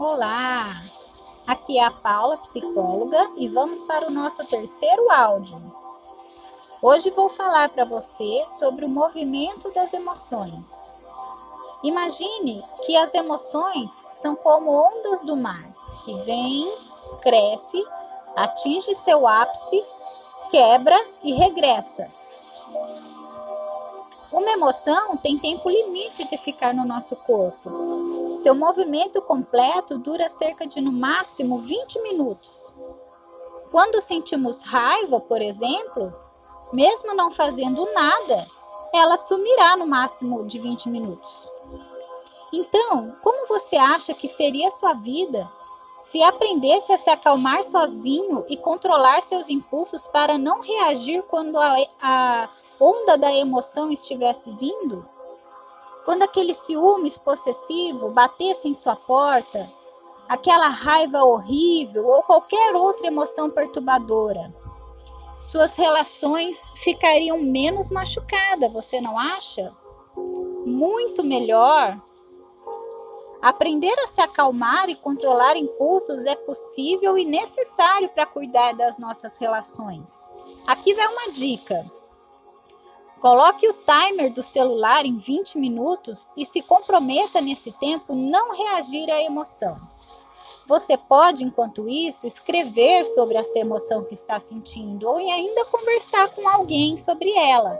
Olá, aqui é a Paula, psicóloga, e vamos para o nosso terceiro áudio. Hoje vou falar para você sobre o movimento das emoções. Imagine que as emoções são como ondas do mar, que vem, cresce, atinge seu ápice, quebra e regressa. Uma emoção tem tempo limite de ficar no nosso corpo seu movimento completo dura cerca de no máximo 20 minutos. Quando sentimos raiva, por exemplo, mesmo não fazendo nada, ela sumirá no máximo de 20 minutos. Então, como você acha que seria sua vida se aprendesse a se acalmar sozinho e controlar seus impulsos para não reagir quando a, a onda da emoção estivesse vindo? Quando aquele ciúmes possessivo batesse em sua porta, aquela raiva horrível ou qualquer outra emoção perturbadora, suas relações ficariam menos machucadas, você não acha? Muito melhor. Aprender a se acalmar e controlar impulsos é possível e necessário para cuidar das nossas relações. Aqui vai uma dica. Coloque o timer do celular em 20 minutos e se comprometa nesse tempo não reagir à emoção. Você pode, enquanto isso, escrever sobre essa emoção que está sentindo ou ainda conversar com alguém sobre ela.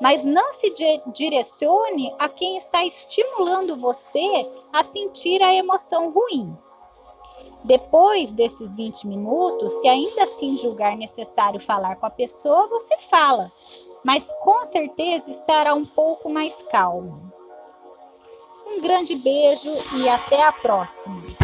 Mas não se direcione a quem está estimulando você a sentir a emoção ruim. Depois desses 20 minutos, se ainda assim julgar necessário falar com a pessoa, você fala mas com certeza estará um pouco mais calmo. Um grande beijo e até a próxima!